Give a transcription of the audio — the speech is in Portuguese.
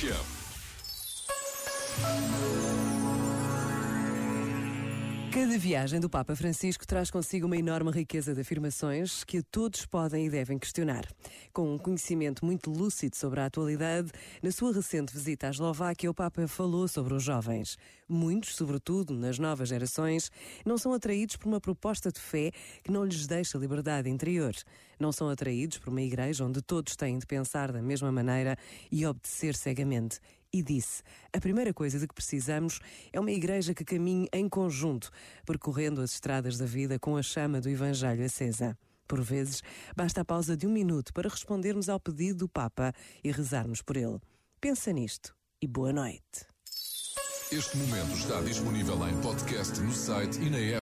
Show. Cada viagem do Papa Francisco traz consigo uma enorme riqueza de afirmações que todos podem e devem questionar. Com um conhecimento muito lúcido sobre a atualidade, na sua recente visita à Eslováquia, o Papa falou sobre os jovens. Muitos, sobretudo nas novas gerações, não são atraídos por uma proposta de fé que não lhes deixa liberdade interior. Não são atraídos por uma igreja onde todos têm de pensar da mesma maneira e obedecer cegamente e disse: A primeira coisa de que precisamos é uma igreja que caminhe em conjunto, percorrendo as estradas da vida com a chama do Evangelho acesa. Por vezes, basta a pausa de um minuto para respondermos ao pedido do Papa e rezarmos por ele. Pensa nisto e boa noite. Este momento está disponível em podcast no site e na app.